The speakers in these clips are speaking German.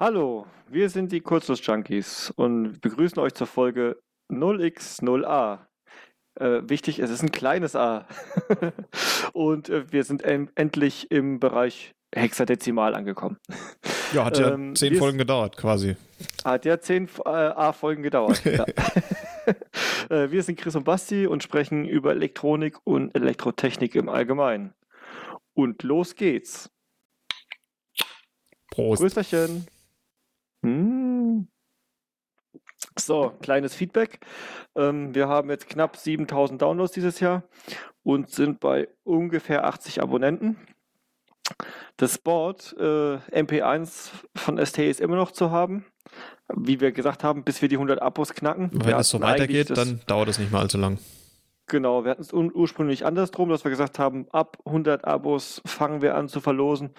Hallo, wir sind die Kurzschluss-Junkies und begrüßen euch zur Folge 0x0a. Äh, wichtig, es ist ein kleines a. und äh, wir sind en endlich im Bereich Hexadezimal angekommen. Ja, hat ja ähm, zehn Folgen gedauert, quasi. Hat ja zehn äh, A-Folgen gedauert. ja. Äh, wir sind Chris und Basti und sprechen über Elektronik und Elektrotechnik im Allgemeinen. Und los geht's. Prost. Grüßerchen. Hm. So, kleines Feedback. Ähm, wir haben jetzt knapp 7000 Downloads dieses Jahr und sind bei ungefähr 80 Abonnenten. Das Board äh, MP1 von ST ist immer noch zu haben. Wie wir gesagt haben, bis wir die 100 Abos knacken. Wenn es so weitergeht, dann dauert es nicht mal allzu lang. Genau, wir hatten es ursprünglich andersrum, dass wir gesagt haben, ab 100 Abos fangen wir an zu verlosen.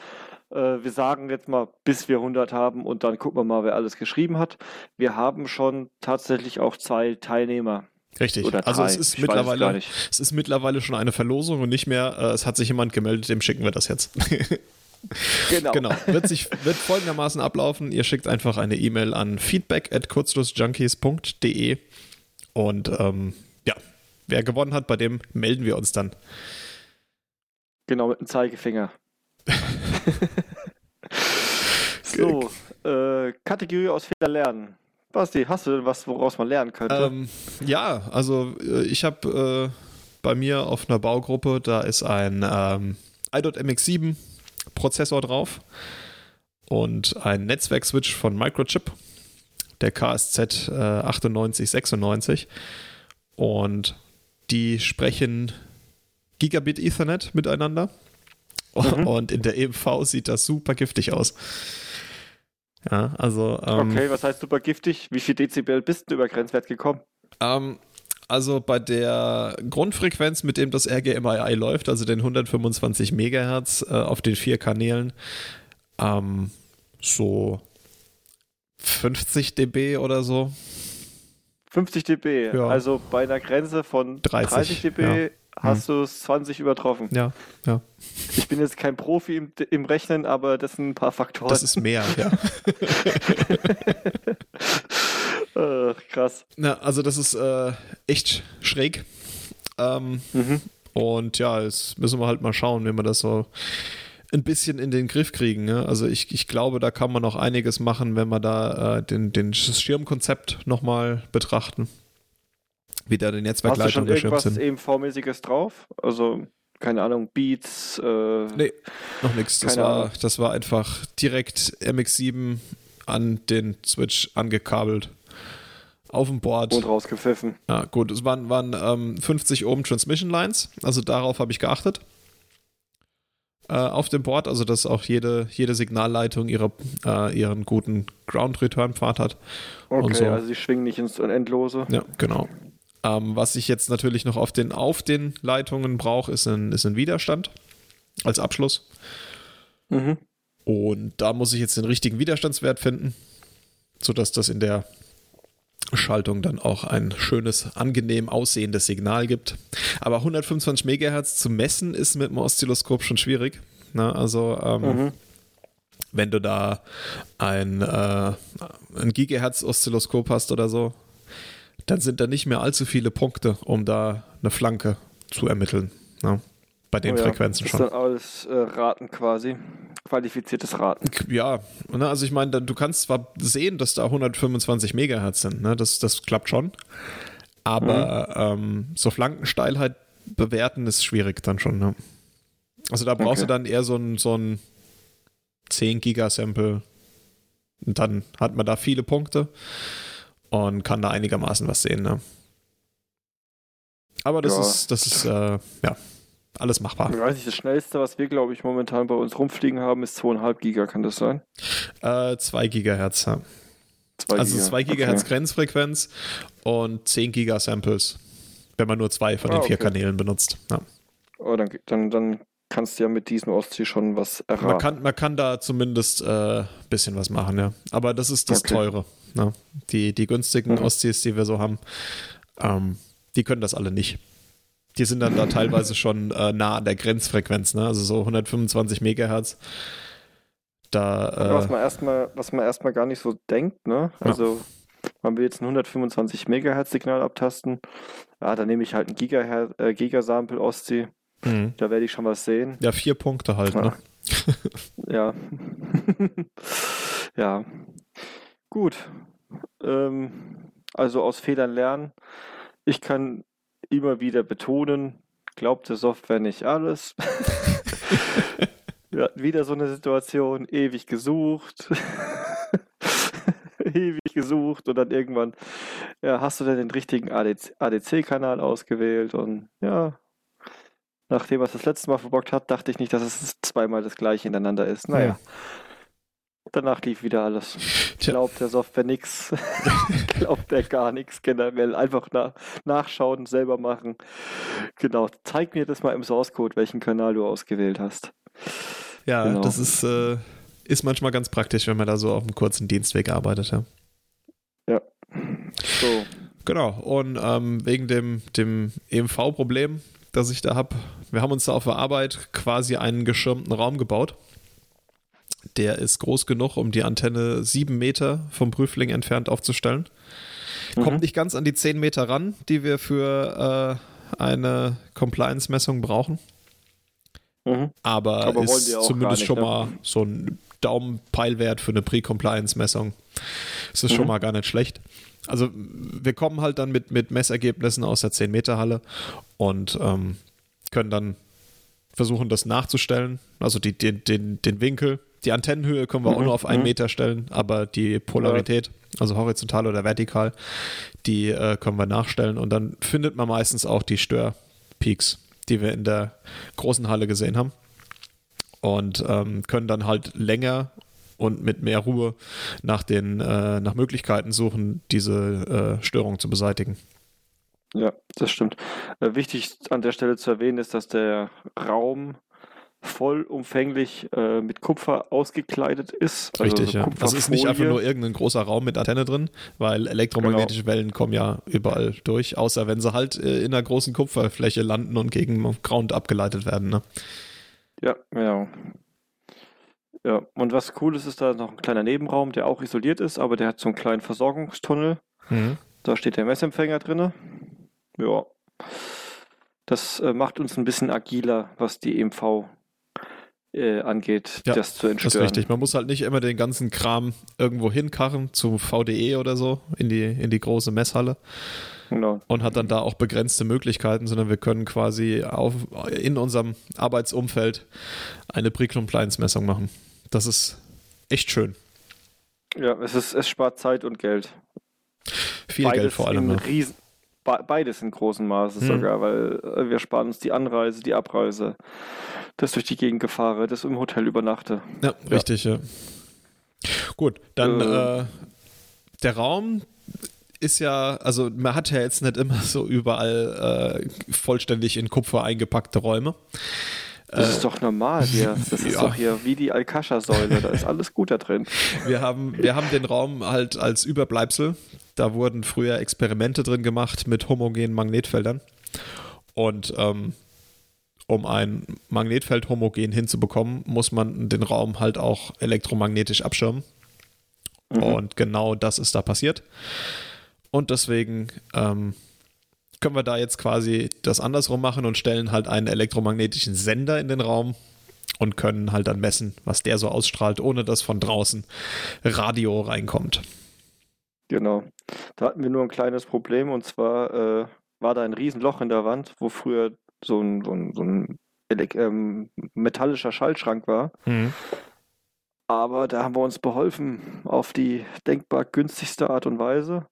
Äh, wir sagen jetzt mal, bis wir 100 haben und dann gucken wir mal, wer alles geschrieben hat. Wir haben schon tatsächlich auch zwei Teilnehmer. Richtig. Oder also es ist mittlerweile, es ist mittlerweile schon eine Verlosung und nicht mehr, äh, es hat sich jemand gemeldet, dem schicken wir das jetzt. genau. genau. Wird, sich, wird folgendermaßen ablaufen. Ihr schickt einfach eine E-Mail an feedback at kurzschlussjunkies.de und ähm, wer gewonnen hat, bei dem melden wir uns dann. Genau, mit dem Zeigefinger. so, äh, Kategorie aus Fehler lernen. Basti, hast du denn was, woraus man lernen könnte? Ähm, ja, also äh, ich habe äh, bei mir auf einer Baugruppe, da ist ein ähm, i.MX7 Prozessor drauf und ein Netzwerkswitch von Microchip, der KSZ äh, 9896 und die sprechen Gigabit Ethernet miteinander mhm. und in der EMV sieht das super giftig aus. Ja, also. Ähm, okay, was heißt super giftig? Wie viel Dezibel bist du über Grenzwert gekommen? Ähm, also bei der Grundfrequenz, mit dem das RGMI läuft, also den 125 Megahertz äh, auf den vier Kanälen, ähm, so 50 dB oder so. 50 dB, ja. also bei einer Grenze von 30, 30 dB ja hast hm. du es 20 übertroffen. Ja, ja. Ich bin jetzt kein Profi im, im Rechnen, aber das sind ein paar Faktoren. Das ist mehr, ja. Ach, krass. Na, also das ist äh, echt schräg. Ähm, mhm. Und ja, jetzt müssen wir halt mal schauen, wie wir das so ein bisschen in den Griff kriegen. Ne? Also ich, ich glaube, da kann man noch einiges machen, wenn wir da äh, den, den Schirmkonzept nochmal betrachten wie da die Netzwerkleitung geschirmt sind. Hast du schon irgendwas EMV-mäßiges drauf? Also, keine Ahnung, Beats? Äh, nee, noch nichts. Das war, das war einfach direkt MX7 an den Switch angekabelt. Auf dem Board. Und rausgepfiffen. Ja, gut. Es waren, waren ähm, 50 Ohm Transmission Lines. Also darauf habe ich geachtet. Äh, auf dem Board, also dass auch jede, jede Signalleitung ihre, äh, ihren guten Ground-Return-Pfad hat. Okay, so. also sie schwingen nicht ins Endlose. Ja, genau. Ähm, was ich jetzt natürlich noch auf den, auf den Leitungen brauche, ist ein, ist ein Widerstand als Abschluss. Mhm. Und da muss ich jetzt den richtigen Widerstandswert finden, sodass das in der Schaltung dann auch ein schönes, angenehm aussehendes Signal gibt. Aber 125 Megahertz zu messen ist mit dem Oszilloskop schon schwierig. Ne? Also ähm, mhm. wenn du da ein, äh, ein Gigahertz-Oszilloskop hast oder so, dann sind da nicht mehr allzu viele Punkte, um da eine Flanke zu ermitteln. Ne? Bei den oh ja, Frequenzen schon. Das ist dann alles äh, Raten quasi. Qualifiziertes Raten. Ja, ne, also ich meine, du kannst zwar sehen, dass da 125 Megahertz sind, ne? das, das klappt schon. Aber mhm. ähm, so Flankensteilheit bewerten ist schwierig dann schon. Ne? Also da brauchst okay. du dann eher so ein, so ein 10 Gigasample. Und dann hat man da viele Punkte und kann da einigermaßen was sehen. Ne? Aber das ja. ist, das ist, äh, ja, alles machbar. Ich weiß nicht, das schnellste, was wir, glaube ich, momentan bei uns rumfliegen haben, ist 2,5 Giga, kann das sein? Äh, 2 Gigahertz, ja. 2 also 2 Gigahertz okay. Grenzfrequenz und 10 Gigasamples, wenn man nur zwei von den ah, vier Kanälen benutzt. Ja. Oh, dann, dann, dann kannst du ja mit diesem Ostsee schon was erraten. Man kann, man kann da zumindest ein äh, bisschen was machen, ja. Aber das ist das okay. Teure. Ne? Die, die günstigen mhm. Ostsee, die wir so haben, ähm, die können das alle nicht. Die sind dann da teilweise schon äh, nah an der Grenzfrequenz, ne? also so 125 Megahertz. Da, äh, was man erstmal, was man erstmal gar nicht so denkt, ne? Also ja. man will jetzt ein 125 Megahertz Signal abtasten. Ja, dann nehme ich halt ein Gigahertz, äh, Gigasample Ostsee. Mhm. Da werde ich schon was sehen. Ja, vier Punkte halt, ja. ne? ja. ja. Gut. Ähm, also aus Fehlern lernen. Ich kann immer wieder betonen, glaubt der Software nicht alles. Wir hatten wieder so eine Situation, ewig gesucht. ewig gesucht und dann irgendwann, ja, hast du denn den richtigen ADC-Kanal ausgewählt und ja, nachdem es das letzte Mal verbockt hat, dachte ich nicht, dass es zweimal das gleiche hintereinander ist. Naja. Ja. Danach lief wieder alles. Glaubt der Software nichts. Glaubt der gar nichts generell. Einfach nach, nachschauen, selber machen. Genau. Zeig mir das mal im Source Code, welchen Kanal du ausgewählt hast. Ja, genau. das ist, äh, ist manchmal ganz praktisch, wenn man da so auf einem kurzen Dienstweg arbeitet. Ja. ja. So. Genau. Und ähm, wegen dem, dem EMV-Problem, das ich da habe, wir haben uns da auf der Arbeit quasi einen geschirmten Raum gebaut. Der ist groß genug, um die Antenne sieben Meter vom Prüfling entfernt aufzustellen. Mhm. Kommt nicht ganz an die zehn Meter ran, die wir für äh, eine Compliance-Messung brauchen. Mhm. Aber, Aber ist zumindest nicht, schon ne? mal so ein Daumenpeilwert für eine Pre-Compliance-Messung. Es ist mhm. schon mal gar nicht schlecht. Also wir kommen halt dann mit, mit Messergebnissen aus der 10-Meter-Halle und ähm, können dann versuchen, das nachzustellen. Also die, den, den, den Winkel die Antennenhöhe können wir mhm. auch nur auf einen mhm. Meter stellen, aber die Polarität, also horizontal oder vertikal, die äh, können wir nachstellen und dann findet man meistens auch die Störpeaks, die wir in der großen Halle gesehen haben und ähm, können dann halt länger und mit mehr Ruhe nach den äh, nach Möglichkeiten suchen, diese äh, Störung zu beseitigen. Ja, das stimmt. Äh, wichtig an der Stelle zu erwähnen ist, dass der Raum vollumfänglich äh, mit Kupfer ausgekleidet ist. Also Richtig, so ja. Das ist nicht einfach nur irgendein großer Raum mit Antenne drin, weil elektromagnetische genau. Wellen kommen ja überall durch, außer wenn sie halt äh, in einer großen Kupferfläche landen und gegen Ground abgeleitet werden. Ne? Ja, ja. Ja, und was cool ist, ist da noch ein kleiner Nebenraum, der auch isoliert ist, aber der hat so einen kleinen Versorgungstunnel. Mhm. Da steht der Messempfänger drin. Ja. Das äh, macht uns ein bisschen agiler, was die EMV äh, angeht, ja, das zu entstören. Das ist richtig. Man muss halt nicht immer den ganzen Kram irgendwo hinkarren zu VDE oder so in die, in die große Messhalle. Genau. Und hat dann da auch begrenzte Möglichkeiten, sondern wir können quasi auf, in unserem Arbeitsumfeld eine Pre-Compliance-Messung machen. Das ist echt schön. Ja, es, ist, es spart Zeit und Geld. Viel beides Geld vor allem. Riesen, beides in großem Maße hm. sogar, weil äh, wir sparen uns die Anreise, die Abreise das durch die Gegend gefahre, das im Hotel übernachte. Ja, richtig, ja. Gut, dann äh, äh, der Raum ist ja, also man hat ja jetzt nicht immer so überall äh, vollständig in Kupfer eingepackte Räume. Das ist doch normal hier. Das ist ja. doch hier wie die Alcascha-Säule. Da ist alles gut da drin. Wir haben, wir haben den Raum halt als Überbleibsel. Da wurden früher Experimente drin gemacht mit homogenen Magnetfeldern. Und ähm, um ein Magnetfeld homogen hinzubekommen, muss man den Raum halt auch elektromagnetisch abschirmen. Mhm. Und genau das ist da passiert. Und deswegen ähm, können wir da jetzt quasi das andersrum machen und stellen halt einen elektromagnetischen Sender in den Raum und können halt dann messen, was der so ausstrahlt, ohne dass von draußen Radio reinkommt. Genau. Da hatten wir nur ein kleines Problem und zwar äh, war da ein Riesenloch in der Wand, wo früher so ein, so ein, so ein ähm, metallischer Schaltschrank war. Mhm. Aber da haben wir uns beholfen auf die denkbar günstigste Art und Weise.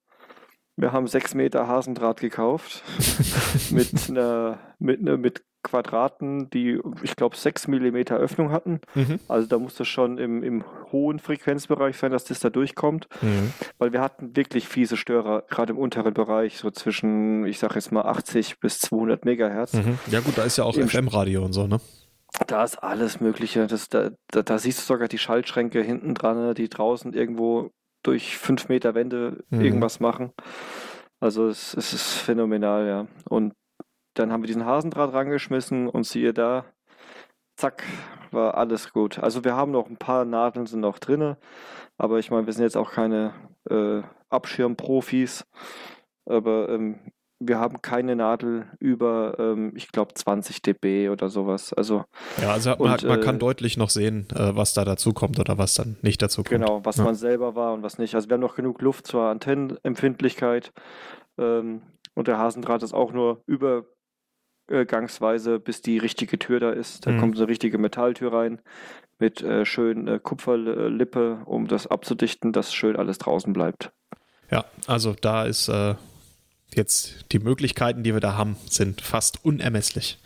Wir haben sechs Meter Hasendraht gekauft mit einer mit, einer, mit Quadraten, die, ich glaube, 6 mm Öffnung hatten. Mhm. Also da muss das schon im, im hohen Frequenzbereich sein, dass das da durchkommt. Mhm. Weil wir hatten wirklich fiese Störer, gerade im unteren Bereich, so zwischen, ich sage jetzt mal 80 bis 200 Megahertz. Mhm. Ja gut, da ist ja auch FM-Radio und so, ne? Da ist alles Mögliche. Das, da, da, da, siehst du sogar die Schaltschränke hinten dran, die draußen irgendwo durch 5 Meter Wände mhm. irgendwas machen. Also es, es ist phänomenal, ja. Und dann haben wir diesen Hasendraht rangeschmissen und siehe da, zack, war alles gut. Also wir haben noch ein paar Nadeln sind noch drinne, aber ich meine, wir sind jetzt auch keine äh, Abschirmprofis, aber ähm, wir haben keine Nadel über, ähm, ich glaube, 20 dB oder sowas. Also, ja, also man, und, man kann äh, deutlich noch sehen, äh, was da dazu kommt oder was dann nicht dazu kommt. Genau, was ja. man selber war und was nicht. Also wir haben noch genug Luft zur Antennenempfindlichkeit ähm, und der Hasendraht ist auch nur übergangsweise, bis die richtige Tür da ist. Da mhm. kommt eine richtige Metalltür rein mit äh, schön äh, Kupferlippe, um das abzudichten, dass schön alles draußen bleibt. Ja, also da ist äh, jetzt die Möglichkeiten, die wir da haben, sind fast unermesslich.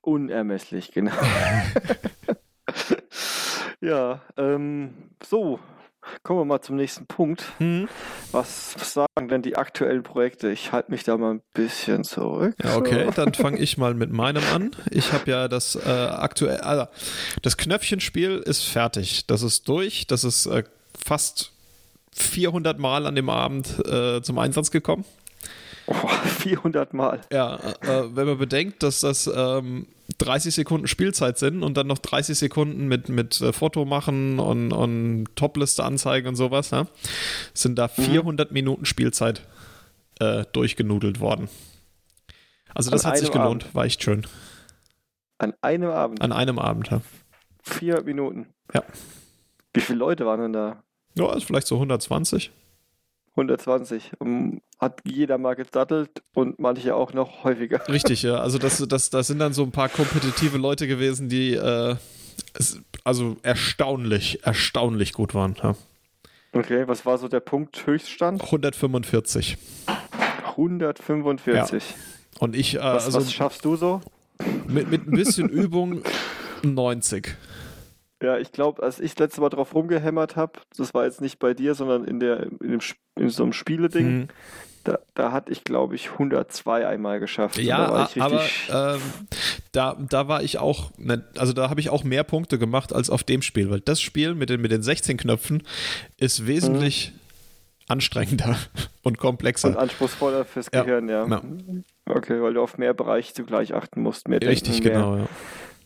Unermesslich, genau. ja, ähm, so, kommen wir mal zum nächsten Punkt. Hm. Was sagen denn die aktuellen Projekte? Ich halte mich da mal ein bisschen zurück. Ja, okay, dann fange ich mal mit meinem an. Ich habe ja das äh, aktuell, also das Knöpfchenspiel ist fertig. Das ist durch. Das ist äh, fast 400 Mal an dem Abend äh, zum Einsatz gekommen. Oh, 400 Mal. Ja, äh, wenn man bedenkt, dass das ähm, 30 Sekunden Spielzeit sind und dann noch 30 Sekunden mit, mit äh, Foto machen und, und Topliste anzeigen und sowas, ja, sind da 400 mhm. Minuten Spielzeit äh, durchgenudelt worden. Also das An hat sich gelohnt, Abend. war echt schön. An einem Abend? An einem Abend, ja. Vier Minuten? Ja. Wie viele Leute waren denn da? Ja, vielleicht so 120. 120. Hat jeder mal gedattelt und manche auch noch häufiger. Richtig, ja. Also das, das, das sind dann so ein paar kompetitive Leute gewesen, die äh, also erstaunlich, erstaunlich gut waren. Ja. Okay, was war so der Punkt Höchststand? 145. 145. Ja. Und ich, äh, was, also, was schaffst du so? Mit, mit ein bisschen Übung 90. Ja, ich glaube, als ich das letzte Mal drauf rumgehämmert habe, das war jetzt nicht bei dir, sondern in, der, in, dem, in so einem Spieleding, hm. da, da hatte ich, glaube ich, 102 einmal geschafft. Ja, aber ähm, da, da war ich auch, ne, also da habe ich auch mehr Punkte gemacht als auf dem Spiel, weil das Spiel mit den, mit den 16 Knöpfen ist wesentlich hm. anstrengender und komplexer. Und anspruchsvoller fürs ja. Gehirn, ja. ja. Okay, weil du auf mehr Bereiche zugleich achten musst. Mehr Richtig, denken, genau, ja.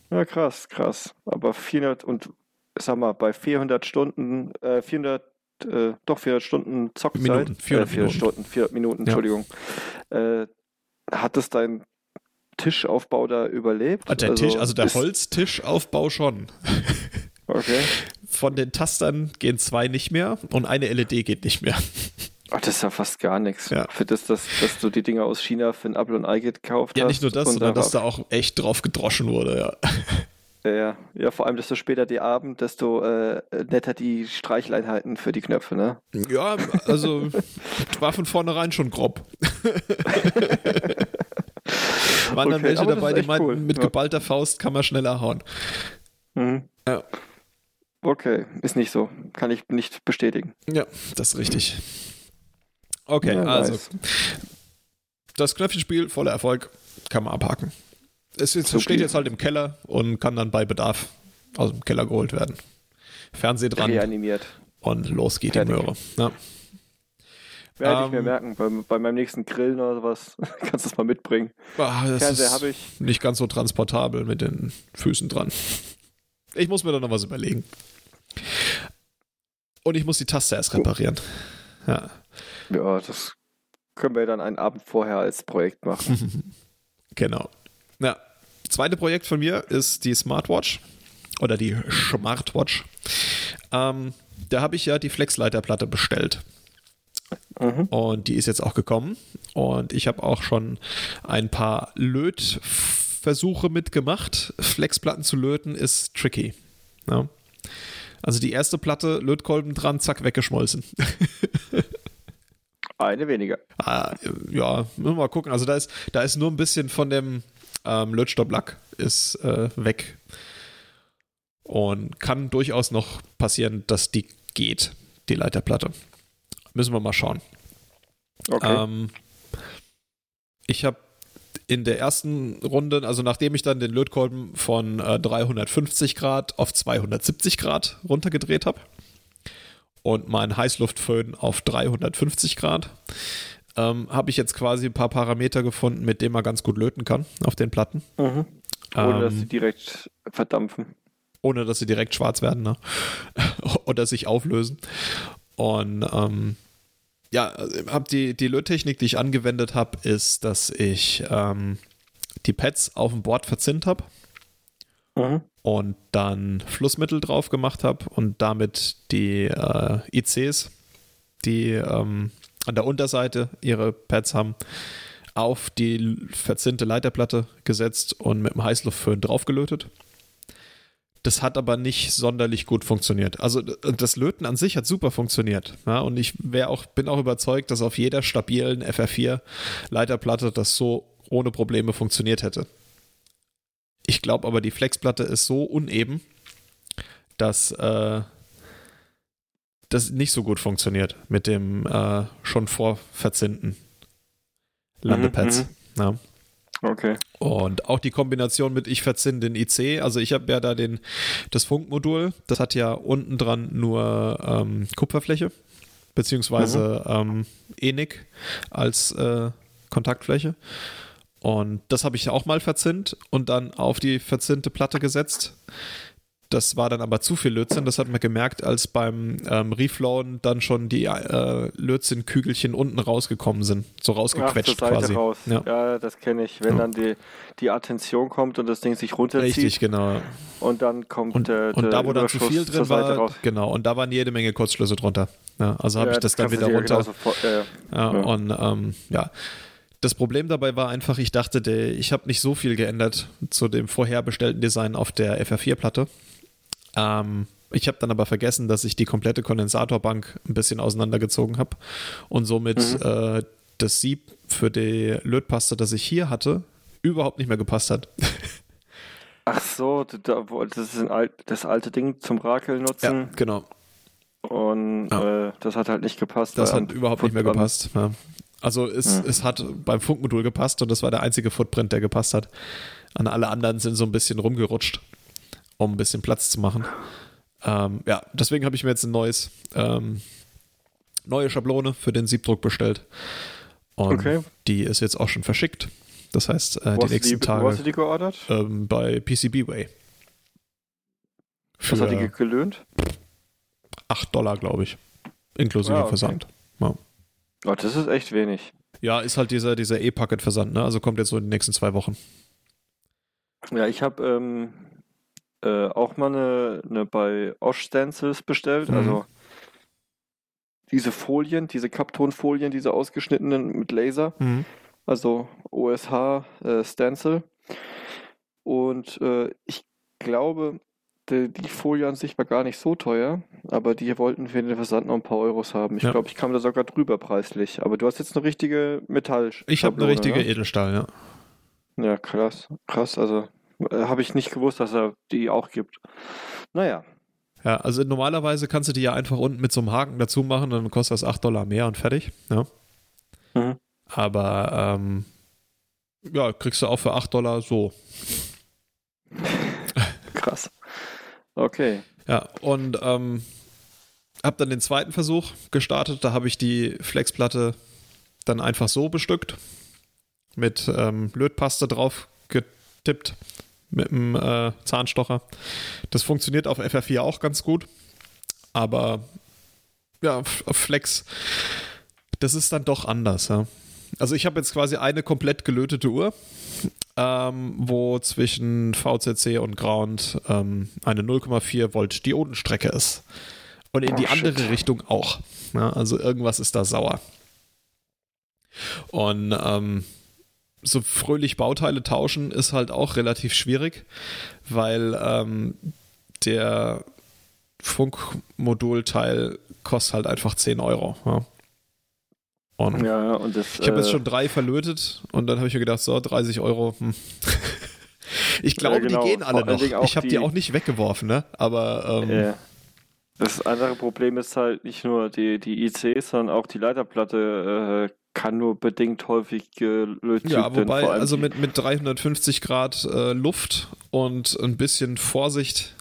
Ja, krass, krass. Aber 400 und sag mal, bei 400 Stunden, äh, 400, äh, doch 400 Stunden Zockzeit, Minuten, 400, äh, 400 Minuten. Stunden, 400 Minuten, Entschuldigung. Ja. Äh, hat es dein Tischaufbau da überlebt? Der also, Tisch, also der Holztischaufbau schon. Okay. Von den Tastern gehen zwei nicht mehr und eine LED geht nicht mehr. Oh, das ist ja fast gar nichts. Ja. Für das, dass, dass du die Dinger aus China für ein Apple und Ei gekauft ja, hast. Ja, nicht nur das, sondern dass da auch echt drauf gedroschen wurde, ja. Ja, ja, vor allem, desto später die Abend, desto äh, netter die Streichleinheiten für die Knöpfe, ne? Ja, also war von vornherein schon grob. Waren okay, dann welche dabei, die meinten, cool. mit geballter Faust kann man schneller hauen. Mhm. Ja. Okay, ist nicht so. Kann ich nicht bestätigen. Ja, das ist richtig. Okay, ja, also nice. das Knöpfchenspiel, voller Erfolg, kann man abhaken. Es, es so steht jetzt halt im Keller und kann dann bei Bedarf aus dem Keller geholt werden. Fernseh dran. Reanimiert. Und los geht Fertig. die Möhre. Ja. Werde ähm, ich mir merken, bei, bei, meinem nächsten Grillen oder sowas kannst du es mal mitbringen. Ach, Fernseher habe ich. Nicht ganz so transportabel mit den Füßen dran. Ich muss mir da noch was überlegen. Und ich muss die Taste erst reparieren. Ja. Ja, das können wir dann einen Abend vorher als Projekt machen. genau. Ja. Zweite Projekt von mir ist die Smartwatch oder die Smartwatch. Ähm, da habe ich ja die Flexleiterplatte bestellt. Mhm. Und die ist jetzt auch gekommen. Und ich habe auch schon ein paar Lötversuche mitgemacht. Flexplatten zu löten ist tricky. Ja. Also die erste Platte, Lötkolben dran, zack, weggeschmolzen. Eine weniger. Ah, ja, müssen wir mal gucken. Also da ist, da ist nur ein bisschen von dem ähm, Lötstopplack ist äh, weg. Und kann durchaus noch passieren, dass die geht, die Leiterplatte. Müssen wir mal schauen. Okay. Ähm, ich habe in der ersten Runde, also nachdem ich dann den Lötkolben von äh, 350 Grad auf 270 Grad runtergedreht habe, und mein Heißluftföhn auf 350 Grad. ähm, habe ich jetzt quasi ein paar Parameter gefunden, mit denen man ganz gut löten kann auf den Platten. Mhm. Ohne ähm, dass sie direkt verdampfen. Ohne dass sie direkt schwarz werden, ne? Oder sich auflösen. Und ähm, ja, hab die, die Löttechnik, die ich angewendet habe, ist, dass ich ähm, die Pads auf dem Board verzinnt habe mhm. und dann Flussmittel drauf gemacht habe und damit die äh, ICs, die ähm, an der Unterseite ihre Pads haben, auf die verzinnte Leiterplatte gesetzt und mit dem Heißluftföhn draufgelötet. Das hat aber nicht sonderlich gut funktioniert. Also das Löten an sich hat super funktioniert. Ja, und ich auch, bin auch überzeugt, dass auf jeder stabilen FR4 Leiterplatte das so ohne Probleme funktioniert hätte. Ich glaube aber, die Flexplatte ist so uneben, dass äh, das nicht so gut funktioniert mit dem äh, schon vorverzinnten Landepads. Mhm, mhm. ja. Okay. Und auch die Kombination mit ich verzinn den IC, also ich habe ja da den, das Funkmodul, das hat ja unten dran nur ähm, Kupferfläche, beziehungsweise mhm. ähm, ENIC als äh, Kontaktfläche. Und das habe ich auch mal verzinnt und dann auf die verzinnte Platte gesetzt. Das war dann aber zu viel Lötzinn. Das hat man gemerkt, als beim ähm, Reflowen dann schon die äh, Lötzinn-Kügelchen unten rausgekommen sind. So rausgequetscht Ach, quasi. Raus. Ja. ja das kenne ich. Wenn ja. dann die, die Attention kommt und das Ding sich runterzieht. Richtig, genau. Und dann kommt und, der, Und da, wo dann zu viel drin war, raus. genau. Und da waren jede Menge Kurzschlüsse drunter. Ja, also habe ich das, dann wieder runter. Sofort, ja, Und ähm, ja. Das Problem dabei war einfach, ich dachte, der, ich habe nicht so viel geändert zu dem vorher bestellten Design auf der FR4-Platte. Ähm, ich habe dann aber vergessen, dass ich die komplette Kondensatorbank ein bisschen auseinandergezogen habe und somit mhm. äh, das Sieb für die Lötpaste, das ich hier hatte, überhaupt nicht mehr gepasst hat. Ach so, das ist alt, das alte Ding zum Rakeln nutzen. Ja, genau. Und ja. äh, das hat halt nicht gepasst. Das hat überhaupt nicht mehr gepasst. Ja. Also es, ja. es hat beim Funkmodul gepasst und das war der einzige Footprint, der gepasst hat. An alle anderen sind so ein bisschen rumgerutscht um ein bisschen Platz zu machen. Ähm, ja, deswegen habe ich mir jetzt ein neues, ähm, neue Schablone für den Siebdruck bestellt. Und okay. die ist jetzt auch schon verschickt. Das heißt, äh, die nächsten die, Tage. Wo hast du die geordert? Ähm, bei PCBWay. Was hat die gelöhnt? 8 Dollar, glaube ich. Inklusive ah, okay. Versand. Ja. Oh, das ist echt wenig. Ja, ist halt dieser, dieser E-Packet-Versand, ne? Also kommt jetzt so in den nächsten zwei Wochen. Ja, ich habe ähm, äh, auch mal eine, eine bei Osh Stencils bestellt. Mhm. Also diese Folien, diese Kaptonfolien, diese ausgeschnittenen mit Laser. Mhm. Also OSH äh, Stencil. Und äh, ich glaube, die, die, Folie an sich war gar nicht so teuer, aber die wollten für den Versand noch ein paar Euros haben. Ich ja. glaube, ich kam da sogar drüber preislich. Aber du hast jetzt eine richtige Metall. Ich habe eine richtige ne? Edelstahl, ja. Ja, krass. Krass, also äh, Habe ich nicht gewusst, dass er die auch gibt. Naja. Ja, also normalerweise kannst du die ja einfach unten mit so einem Haken dazu machen, dann kostet das 8 Dollar mehr und fertig. Ja. Mhm. Aber ähm, ja, kriegst du auch für 8 Dollar so. Krass. Okay. Ja, und ähm, habe dann den zweiten Versuch gestartet. Da habe ich die Flexplatte dann einfach so bestückt mit ähm, Lötpaste drauf getippt mit dem äh, Zahnstocher. Das funktioniert auf FR4 auch ganz gut. Aber ja, auf Flex, das ist dann doch anders. Ja. Also ich habe jetzt quasi eine komplett gelötete Uhr, ähm, wo zwischen VCC und Ground ähm, eine 0,4 Volt Diodenstrecke ist. Und in oh, die andere shit. Richtung auch. Ja, also irgendwas ist da sauer. Und ähm, so fröhlich Bauteile tauschen ist halt auch relativ schwierig, weil ähm, der Funkmodulteil kostet halt einfach 10 Euro. Ja. Und ja, und das, ich habe jetzt äh, schon drei verlötet und dann habe ich mir gedacht, so 30 Euro. Hm. Ich glaube, ja, genau. die gehen alle noch. Ich habe die, die, auch nicht weggeworfen, ne? Aber ähm, yeah. das andere Problem ist halt nicht nur die, die ICs, sondern auch die Leiterplatte äh, kann nur bedingt häufig gelöst werden. Ja, wobei, also mit, mit 350 Grad äh, Luft und ein bisschen Vorsicht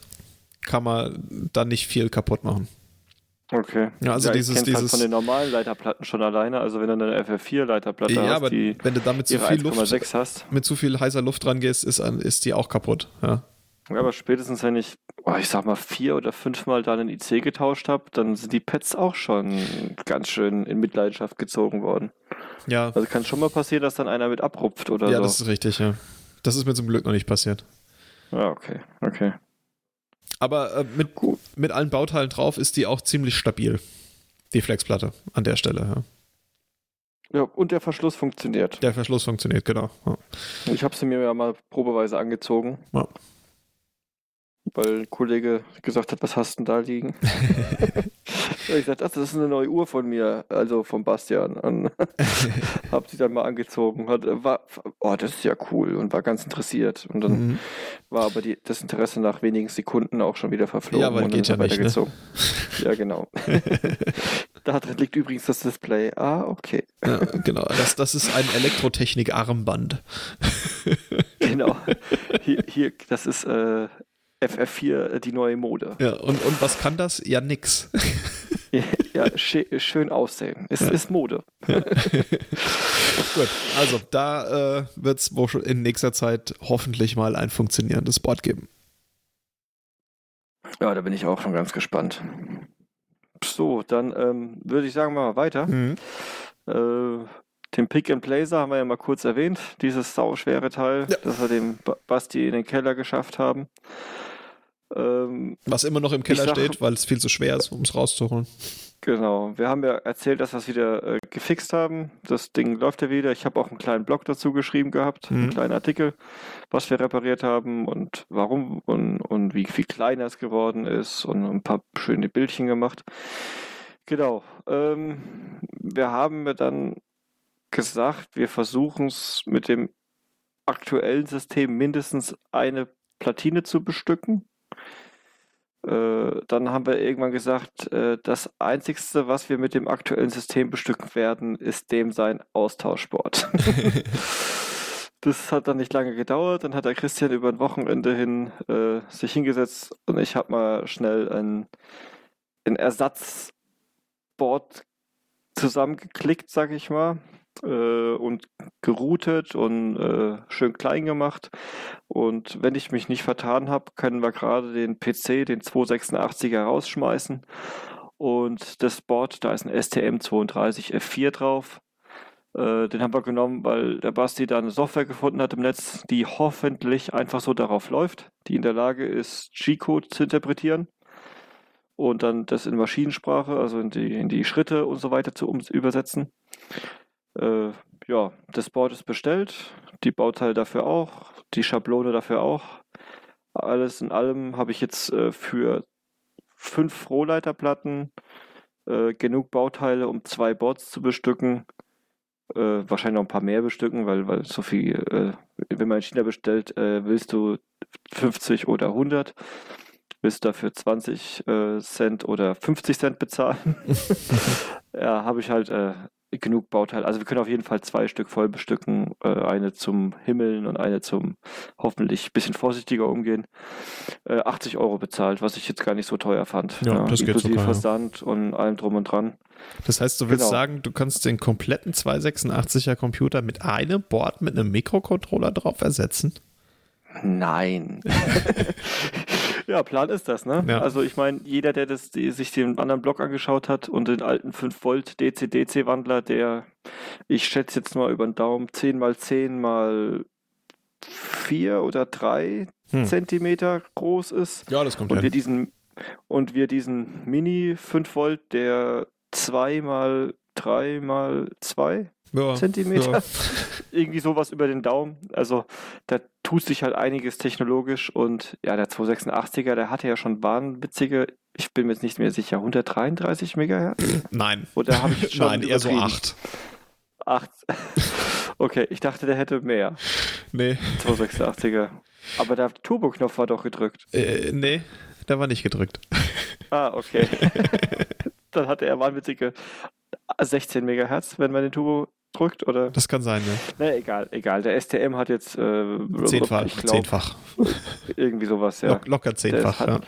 kann man da nicht viel kaputt machen. Okay. Ja, also ja, dieses, dieses halt von den normalen Leiterplatten schon alleine. Also wenn du eine FF4-Leiterplatte ja, hast, aber die wenn du damit zu viel Luft, 1,6 hast. mit zu viel heißer Luft dran gehst, ist, ist die auch kaputt. Ja. Ja, aber spätestens, wenn ich, oh, ich sag mal, vier oder fünfmal da einen IC getauscht habe, dann sind die Pads auch schon ganz schön in Mitleidenschaft gezogen worden. Ja, Also kann schon mal passieren, dass dann einer mit abrupft oder ja so. das ist richtig, ja. Das ist mir zum Glück noch nicht passiert. ja, okay, okay. Aber äh, mit, mit allen Bauteilen drauf ist die auch ziemlich stabil. Die Flexplatte an der Stelle, ja. Ja, und der Verschluss funktioniert. Der Verschluss funktioniert, genau. Ja. Ich habe sie mir ja mal probeweise angezogen. Ja. Weil ein Kollege gesagt hat, was hast du denn da liegen? ich gesagt, das ist eine neue Uhr von mir, also von Bastian. Und hab sie dann mal angezogen. Hat, war, oh, das ist ja cool und war ganz interessiert. Und dann Mhm. war aber die, das Interesse nach wenigen Sekunden auch schon wieder verflogen. Ja, weil und dann geht er ja nicht, ne? weitergezogen. Ja, genau. da drin liegt übrigens das Display. Ah, okay. Ja, genau. Das, das ist ein Elektrotechnik-Armband. Genau. Hier, hier das ist äh, FF4, äh, die neue Mode. Ja, und, und was kann das? Ja, nix. Ja, schä- schön aussehen. Es Ja. ist Mode. Gut, also da äh, wird es in nächster Zeit hoffentlich mal ein funktionierendes Board geben. Ja, da bin ich auch schon ganz gespannt. So, dann ähm, würde ich sagen, machen wir weiter. Mhm. Äh, den Pick and Blazer haben wir ja mal kurz erwähnt. Dieses sauschwere Teil, Ja. das wir dem Ba- Basti in den Keller geschafft haben. Ähm, Was immer noch im Keller sag- steht, weil es viel zu schwer ist, um es rauszuholen. Genau, wir haben ja erzählt, dass wir es wieder äh, gefixt haben. Das Ding läuft ja wieder. Ich habe auch einen kleinen Blog dazu geschrieben gehabt, Mhm. einen kleinen Artikel, was wir repariert haben und warum und, und wie viel kleiner es geworden ist und ein paar schöne Bildchen gemacht. Genau. Ähm, wir haben mir dann gesagt, wir versuchen es mit dem aktuellen System mindestens eine Platine zu bestücken. Äh, dann haben wir irgendwann gesagt, äh, das Einzigste, was wir mit dem aktuellen System bestücken werden, ist dem sein Austauschsport. das hat dann nicht lange gedauert. Dann hat der Christian über ein Wochenende hin äh, sich hingesetzt und ich habe mal schnell ein, ein Ersatzboard zusammengeklickt, sag ich mal, äh, und geroutet und äh, schön klein gemacht. Und wenn ich mich nicht vertan habe, können wir gerade den PC, den 286er, rausschmeißen. Und das Board, da ist ein STM32F4 drauf. Äh, den haben wir genommen, weil der Basti da eine Software gefunden hat im Netz, die hoffentlich einfach so darauf läuft, die in der Lage ist, G-Code zu interpretieren und dann das in Maschinensprache, also in die, in die Schritte und so weiter zu übersetzen. Äh, ja, das Board ist bestellt, die Bauteile dafür auch, die Schablone dafür auch. Alles in allem habe ich jetzt äh, für fünf Rohleiterplatten äh, genug Bauteile, um zwei Boards zu bestücken. Äh, wahrscheinlich noch ein paar mehr bestücken, weil, weil so viel, äh, wenn man in China bestellt, äh, willst du 50 oder 100, willst du dafür 20 äh, Cent oder 50 Cent bezahlen. ja, habe ich halt äh, genug Bauteile. Also wir können auf jeden Fall zwei Stück voll bestücken. Äh, eine zum Himmeln und eine zum hoffentlich ein bisschen vorsichtiger umgehen. Äh, 80 Euro bezahlt, was ich jetzt gar nicht so teuer fand. Ja, das geht sogar, ja. Versand und allem drum und dran. Das heißt, du willst Genau. sagen, du kannst den kompletten 286er Computer mit einem Board mit einem Mikrocontroller drauf ersetzen? Nein. ja, Plan ist das, ne? Ja. Also ich meine, jeder, der das, die, sich den anderen Blog angeschaut hat und den alten 5 Volt DC-DC-Wandler, der, ich schätze jetzt mal über den Daumen, 10 mal 10 mal 4 oder 3 Hm. Zentimeter groß ist. Ja, das kommt Und wir diesen, und wir diesen Mini 5 Volt, der 2 mal 3 mal 2 ja, Zentimeter. Ja. irgendwie sowas über den Daumen. Also da tut sich halt einiges technologisch und ja, der 286er, der hatte ja schon wahnwitzige, ich bin mir jetzt nicht mehr sicher, 133 Megahertz? Nein. Oder habe ich schon Nein, eher so übertrieben? 8. Acht. Okay, ich dachte, der hätte mehr. Nee, 286er. Aber der Turbo-Knopf war doch gedrückt. äh, nee, der war nicht gedrückt. Ah, okay. Dann hatte er wahnwitzige 16 Megahertz, wenn man den Turbo drückt, oder? Das kann sein, ja. Na, egal, egal. Der STM hat jetzt äh, zehnfach, glaub, zehnfach. Irgendwie sowas, ja. Lock, locker zehnfach, hat, ja.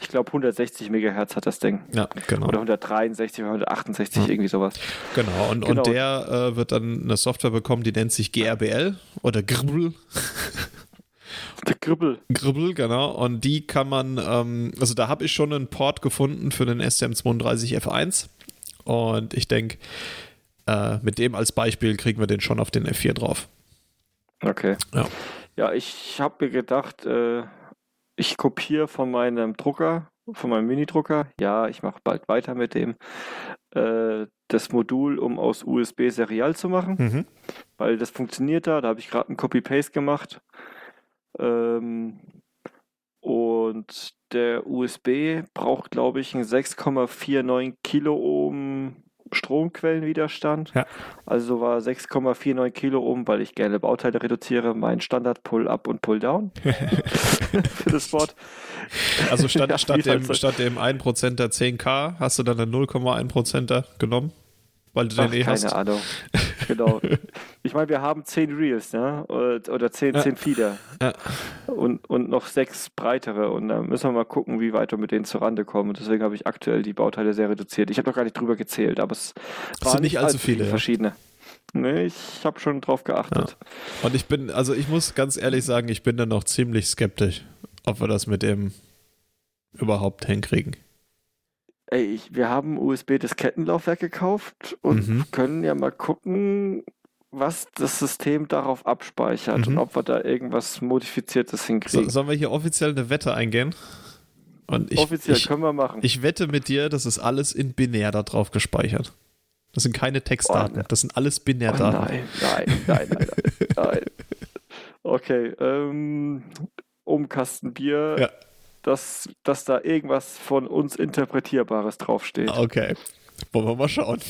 Ich glaube 160 Megahertz hat das Ding. Ja, genau. Oder 163 oder 168, hm. irgendwie sowas. Genau, und, genau. und der äh, wird dann eine Software bekommen, die nennt sich GRBL oder. Der Gribbel. Gribbel, genau. Und die kann man, ähm, also da habe ich schon einen Port gefunden für den STM32F1. Und ich denke, äh, mit dem als Beispiel kriegen wir den schon auf den F4 drauf. Okay. Ja, ja ich habe mir gedacht, äh, ich kopiere von meinem Drucker, von meinem Mini-Drucker, ja, ich mache bald weiter mit dem, äh, das Modul, um aus USB serial zu machen, mhm. weil das funktioniert da, da habe ich gerade ein Copy-Paste gemacht. Ähm, und der USB braucht, glaube ich, einen 6,49 Kiloohm Stromquellenwiderstand. Ja. Also war 6,49 Kiloohm, weil ich gerne Bauteile reduziere, mein Standard Pull-Up und Pull-Down für das Board. Also statt, ja, statt, dem, statt dem 1% der 10K hast du dann einen 0,1%er genommen? Weil du Ach, den eh keine hast. Keine Ahnung. genau. Ich meine, wir haben zehn Reels, ne? Oder zehn, ja. zehn Feeder. Ja. Und, und noch sechs breitere. Und dann müssen wir mal gucken, wie weit wir mit denen zurande kommen. Und deswegen habe ich aktuell die Bauteile sehr reduziert. Ich habe noch gar nicht drüber gezählt, aber es waren nicht allzu viele. viele verschiedene. Nee, ich habe schon drauf geachtet. Ja. Und ich bin, also ich muss ganz ehrlich sagen, ich bin da noch ziemlich skeptisch, ob wir das mit dem überhaupt hinkriegen ey, ich, wir haben USB das Kettenlaufwerk gekauft und mhm. können ja mal gucken, was das System darauf abspeichert mhm. und ob wir da irgendwas Modifiziertes hinkriegen. So, sollen wir hier offiziell eine Wette eingehen? Und ich, offiziell ich, können wir machen. Ich wette mit dir, das ist alles in binär da drauf gespeichert. Das sind keine Textdaten, oh, ne. das sind alles Binärdaten. Oh, nein, nein, nein, nein, nein, nein. Okay, ähm, um Kasten Bier. Ja dass, dass da irgendwas von uns Interpretierbares draufsteht. Okay. Wollen wir mal schauen.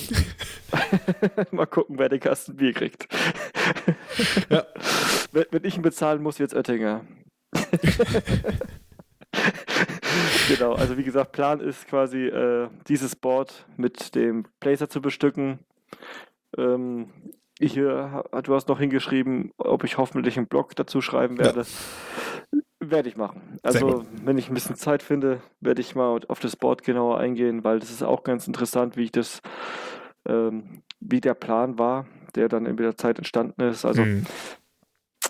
mal gucken, wer den Kasten Bier kriegt. ja. wenn, wenn ich ihn bezahlen muss, jetzt Oettinger. genau, also wie gesagt, Plan ist quasi, äh, dieses Board mit dem Blazer zu bestücken. Ähm, hier, du hast noch hingeschrieben, ob ich hoffentlich einen Blog dazu schreiben werde. Ja. Werde ich machen. Also, wenn ich ein bisschen Zeit finde, werde ich mal auf das Board genauer eingehen, weil das ist auch ganz interessant, wie ich das, ähm, wie der Plan war, der dann in der Zeit entstanden ist. Also, mhm.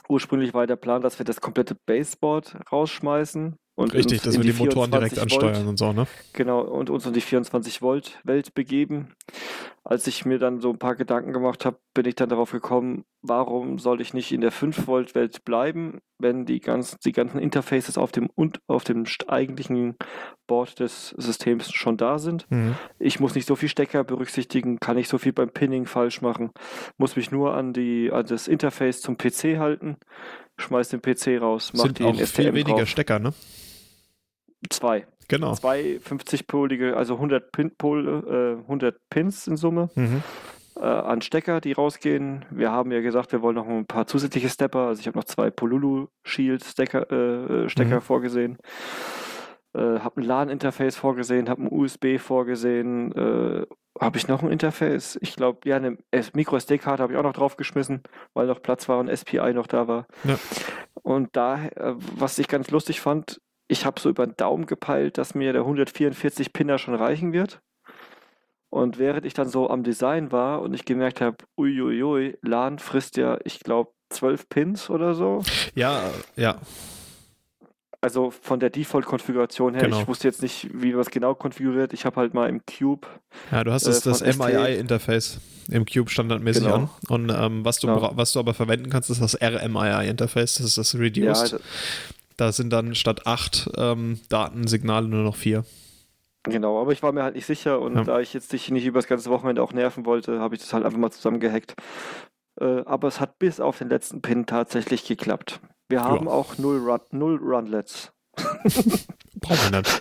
ursprünglich war der Plan, dass wir das komplette Baseboard rausschmeißen und Richtig, dass wir die, die Motoren direkt ansteuern Volt, und so, ne? Genau, und uns in die 24 Volt Welt begeben. Als ich mir dann so ein paar Gedanken gemacht habe, bin ich dann darauf gekommen, warum soll ich nicht in der 5 Volt Welt bleiben, wenn die ganzen, die ganzen Interfaces auf dem und auf dem eigentlichen Board des Systems schon da sind. Mhm. Ich muss nicht so viel Stecker berücksichtigen, kann nicht so viel beim Pinning falsch machen, muss mich nur an die an das Interface zum PC halten, schmeiß den PC raus, mach Sind die auch viel weniger drauf. Stecker, ne? Zwei. Genau. Zwei 50-polige, also 100, Pin, äh, 100 Pins in Summe mhm. Äh, an Stecker, die rausgehen. Wir haben ja gesagt, wir wollen noch ein paar zusätzliche Stepper. Also ich habe noch zwei Polulu Shield Stecker, äh, Stecker mhm. vorgesehen. Äh, habe ein LAN-Interface vorgesehen, habe ein USB vorgesehen. Äh, habe ich noch ein Interface? Ich glaube, ja, eine Micro SD-Karte habe ich auch noch draufgeschmissen, weil noch Platz war und SPI noch da war. Ja. Und da, äh, was ich ganz lustig fand, ich habe so über den Daumen gepeilt, dass mir der 144 Pinner schon reichen wird. Und während ich dann so am Design war und ich gemerkt habe, uiuiui, LAN frisst ja, ich glaube, 12 Pins oder so. Ja, ja. Also von der Default-Konfiguration her, genau. ich wusste jetzt nicht, wie es genau konfiguriert. Ich habe halt mal im Cube. Ja, du hast äh, das MII-Interface im Cube standardmäßig genau. an. Und ähm, was, du, genau. was du aber verwenden kannst, ist das RMII-Interface, das ist das Reduced. Ja, da sind dann statt acht ähm, Datensignale nur noch vier. Genau, aber ich war mir halt nicht sicher und ja. da ich jetzt dich nicht über das ganze Wochenende auch nerven wollte, habe ich das halt einfach mal zusammengehackt. Äh, aber es hat bis auf den letzten Pin tatsächlich geklappt. Wir haben ja. auch null, Run null Runlets. brauchen wir nicht.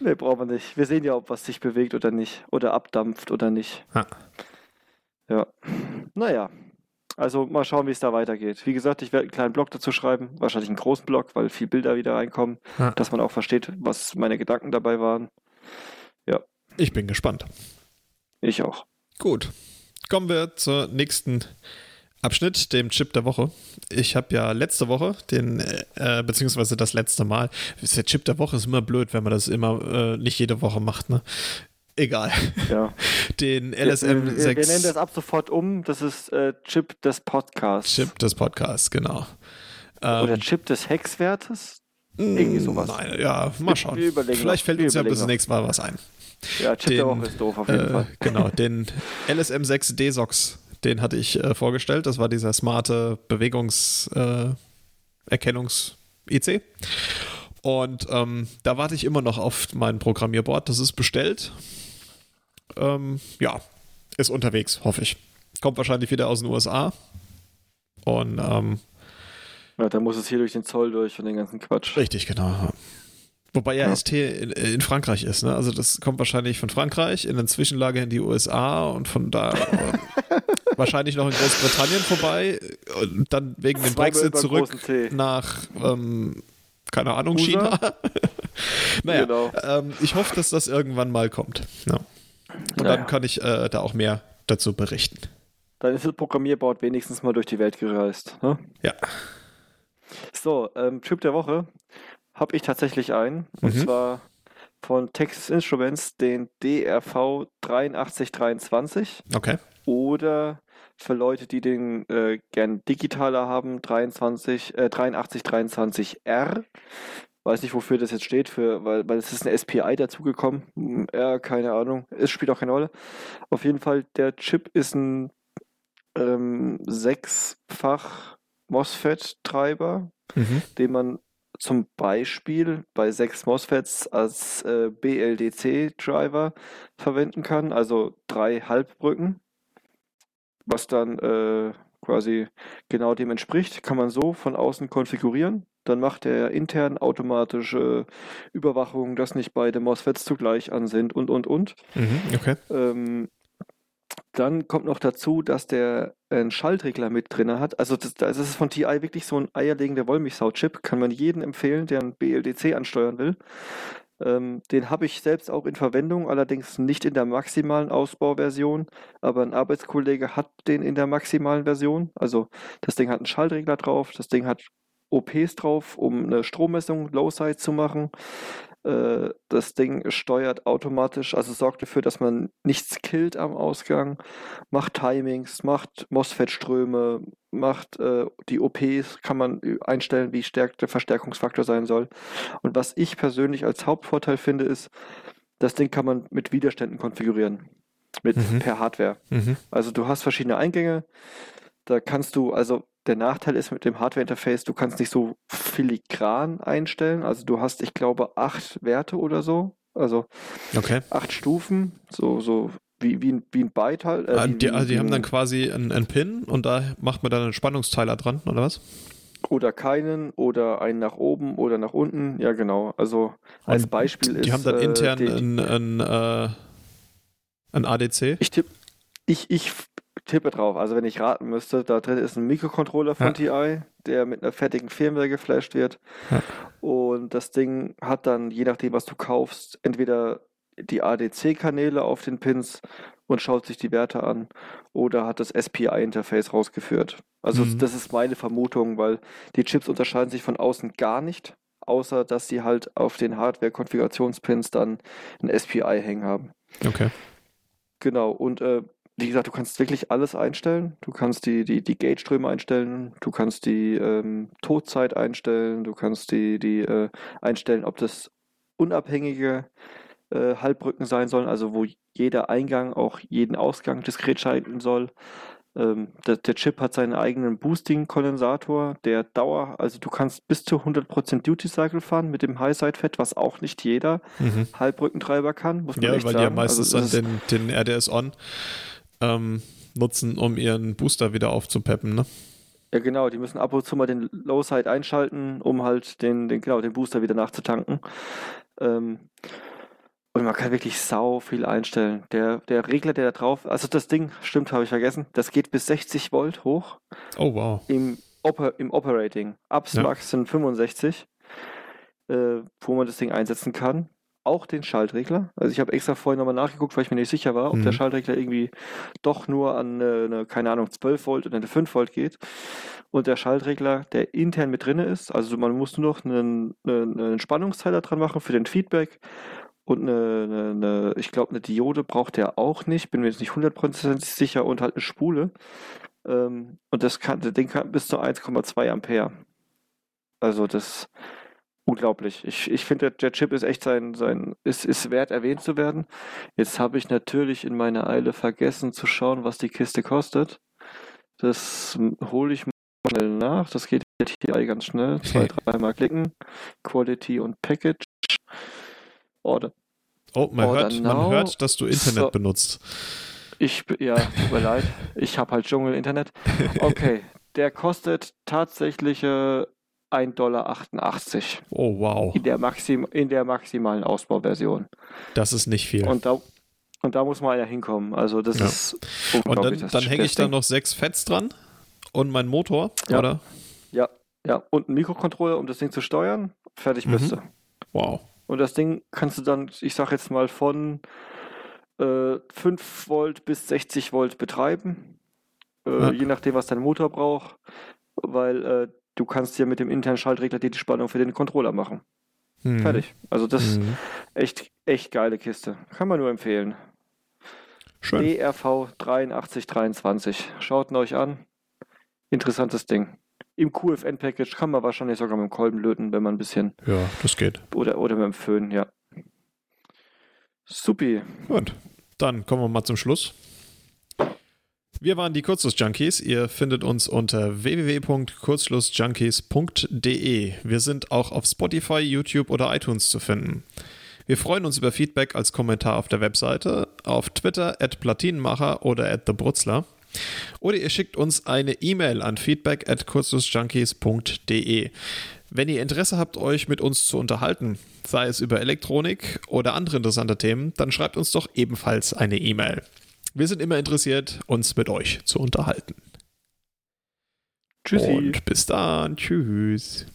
Nee, brauchen wir nicht. Wir sehen ja, ob was sich bewegt oder nicht. Oder abdampft oder nicht. Ja. Ja. Naja, also mal schauen, wie es da weitergeht. Wie gesagt, ich werde einen kleinen Blog dazu schreiben, wahrscheinlich einen großen Blog, weil viel Bilder wieder reinkommen, ja. dass man auch versteht, was meine Gedanken dabei waren. Ja. Ich bin gespannt. Ich auch. Gut. kommen wir zur nächsten Abschnitt, dem Chip der Woche. Ich habe ja letzte Woche den, äh, beziehungsweise das letzte Mal, der Chip der Woche ist immer blöd, wenn man das immer äh, nicht jede Woche macht, ne? Egal. Ja. Den LSM wir, 6. Wir nennen das ab sofort um. Das ist äh, Chip des Podcasts. Chip des Podcasts, genau. Oder ähm, Chip des Hexwertes? Irgendwie sowas. Nein, ja, mal schauen. Vielleicht fällt uns ja bis zum nächsten Mal was ein. Ja, Chip den, der Woche ist doof auf jeden äh, Fall. Genau, den LSM 6 DSOX, den hatte ich äh, vorgestellt. Das war dieser smarte Bewegungserkennungs-IC. Äh, Und ähm, da warte ich immer noch auf mein Programmierboard. Das ist bestellt ähm, ja, ist unterwegs, hoffe ich. Kommt wahrscheinlich wieder aus den USA. Und ähm, ja, dann muss es hier durch den Zoll durch und den ganzen Quatsch. Richtig, genau. Wobei ja, ja. ST in, in, Frankreich ist, ne? Also das kommt wahrscheinlich von Frankreich in eine Zwischenlage in die USA und von da wahrscheinlich noch in Großbritannien vorbei und dann wegen dem Brexit zurück nach ähm, keine Ahnung, USA? China. naja, genau. ähm, ich hoffe, dass das irgendwann mal kommt. Ja. Und naja. dann kann ich äh, da auch mehr dazu berichten. Dann ist das Programmierboard wenigstens mal durch die Welt gereist. Ne? Ja. So, ähm, Trip der Woche habe ich tatsächlich einen. Und mhm. zwar von Texas Instruments den DRV 8323. Okay. Oder für Leute, die den äh, gern digitaler haben, 23, äh, 8323R. Weiß nicht, wofür das jetzt steht, für, weil, weil es ist eine SPI dazugekommen. Hm, ja, keine Ahnung. Es spielt auch keine Rolle. Auf jeden Fall, der Chip ist ein ähm, sechsfach MOSFET-Treiber, mhm. den man zum Beispiel bei sechs MOSFETs als äh, BLDC-Driver verwenden kann, also drei Halbbrücken, was dann äh, quasi genau dem entspricht, kann man so von außen konfigurieren. Dann macht er intern automatische Überwachung, dass nicht beide MOSFETs zugleich an sind und, und, und. Mhm, okay. Ähm, dann kommt noch dazu, dass der einen Schaltregler mit drin hat. Also das, das ist von TI wirklich so ein eierlegender Wollmilchsau-Chip. Kann man jedem empfehlen, der einen BLDC ansteuern will. Ähm, den habe ich selbst auch in Verwendung, allerdings nicht in der maximalen Ausbauversion, aber ein Arbeitskollege hat den in der maximalen Version. Also das Ding hat einen Schaltregler drauf, das Ding hat OPs drauf, um eine Strommessung Low-Side zu machen. Äh, das Ding steuert automatisch, also sorgt dafür, dass man nichts killt am Ausgang, macht Timings, macht MOSFET-Ströme, macht äh, die OPs, kann man einstellen, wie stark der Verstärkungsfaktor sein soll. Und was ich persönlich als Hauptvorteil finde, ist, das Ding kann man mit Widerständen konfigurieren. Mit mhm. per Hardware. Mhm. Also du hast verschiedene Eingänge. Da kannst du, also der Nachteil ist mit dem Hardware-Interface, du kannst nicht so filigran einstellen. Also du hast, ich glaube, acht Werte oder so. Also okay. acht Stufen, so, so wie, wie, ein, wie ein Byte halt. Äh, ah, die, also die haben dann quasi einen, einen Pin und da macht man dann einen Spannungsteiler dran, oder was? Oder keinen oder einen nach oben oder nach unten. Ja, genau. Also als ein, Beispiel die ist. Die haben dann intern äh, ein, ein, äh, ein ADC. Ich tippe ich, ich tippe drauf. Also wenn ich raten müsste, da drin ist ein Mikrocontroller von ja. TI, der mit einer fertigen Firmware geflasht wird. Ja. Und das Ding hat dann, je nachdem, was du kaufst, entweder die ADC-Kanäle auf den Pins und schaut sich die Werte an oder hat das SPI-Interface rausgeführt. Also mhm. das ist meine Vermutung, weil die Chips unterscheiden sich von außen gar nicht, außer dass sie halt auf den Hardware-Konfigurationspins dann ein SPI hängen haben. Okay. Genau, und äh, wie gesagt, du kannst wirklich alles einstellen. Du kannst die, die, die Gate-Ströme einstellen, du kannst die ähm, Todzeit einstellen, du kannst die, die äh, einstellen, ob das unabhängige äh, Halbbrücken sein sollen, also wo jeder Eingang auch jeden Ausgang diskret schalten soll. Ähm, der, der, Chip hat seinen eigenen Boosting-Kondensator, der Dauer, also du kannst bis zu 100% Duty Cycle fahren mit dem High-Side-Fett, was auch nicht jeder mhm. Halbbrückentreiber kann, muss man Ja, weil sagen. die ja meistens also, dann den, den RDS-On ähm, nutzen, um ihren Booster wieder aufzupeppen, ne? Ja, genau, die müssen ab und zu mal den Low-Side einschalten, um halt den, den, genau, den Booster wieder nachzutanken. Ähm, und man kann wirklich sau viel einstellen. Der, der Regler, der da drauf, also das Ding, stimmt, habe ich vergessen, das geht bis 60 Volt hoch. Oh, wow. Im, Oper, im Operating. Ups ja. Max sind 65, äh, wo man das Ding einsetzen kann. Auch den Schaltregler. Also ich habe extra vorhin nochmal nachgeguckt, weil ich mir nicht sicher war, ob mhm. der Schaltregler irgendwie doch nur an eine, eine, keine Ahnung, 12 Volt oder eine 5 Volt geht. Und der Schaltregler, der intern mit drin ist, also man muss nur noch einen, einen Spannungsteiler dran machen für den Feedback und eine, eine, eine ich glaube, eine Diode braucht der auch nicht, bin mir jetzt nicht hundertprozentig sicher und halt eine Spule. Ähm, und das kann, Ding kann bis zu 1,2 Ampere. Also das unglaublich. Ich, ich finde, der, Chip ist echt sein, sein ist, ist wert erwähnt zu werden. Jetzt habe ich natürlich in meiner Eile vergessen zu schauen, was die Kiste kostet. Das hole ich mal schnell nach. Das geht hier ganz schnell. Zwei, dreimal klicken. Quality und Package. Order. Oh, man, Order hört, man hört, dass du Internet so. benutzt. Ich, ja, tut mir leid. Ich habe halt Dschungel-Internet. Okay, der kostet tatsächlich äh, 1,88 Dollar. Oh, wow. In der, Maxim in der maximalen Ausbauversion. Das ist nicht viel. Und da, und da muss man ja hinkommen. Also, das ja. ist. Und dann, dann hänge ich da noch sechs Fets dran und mein Motor, ja. oder? Ja, ja. Und ein Mikrocontroller, um das Ding zu steuern. Fertig mhm. bist du. Wow. Und das Ding kannst du dann, ich sag jetzt mal, von äh, 5 Volt bis 60 Volt betreiben. Äh, ja. Je nachdem, was dein Motor braucht. Weil äh, du kannst ja mit dem internen Schaltregler die Spannung für den Controller machen. Mhm. Fertig. Also das ist mhm. echt, echt geile Kiste. Kann man nur empfehlen. Schön. DRV 8323. Schaut ihn euch an. Interessantes Ding. Im QFN-Package kann man wahrscheinlich sogar mit dem Kolben löten, wenn man ein bisschen. Ja, das geht. Oder, oder mit dem Föhn, ja. Supi. Gut. Dann kommen wir mal zum Schluss. Wir waren die Kurzschluss-Junkies. Ihr findet uns unter www.kurzschlussjunkies.de. Wir sind auch auf Spotify, YouTube oder iTunes zu finden. Wir freuen uns über Feedback als Kommentar auf der Webseite, auf Twitter at Platinenmacher oder at TheBrutzler. Oder ihr schickt uns eine E-Mail an feedback at kurzschlussjunkies.de. Wenn ihr Interesse habt, euch mit uns zu unterhalten, sei es über Elektronik oder andere interessante Themen, dann schreibt uns doch ebenfalls eine E-Mail. Wir sind immer interessiert, uns mit euch zu unterhalten. Tschüssi. Und bis dann. Tschüss.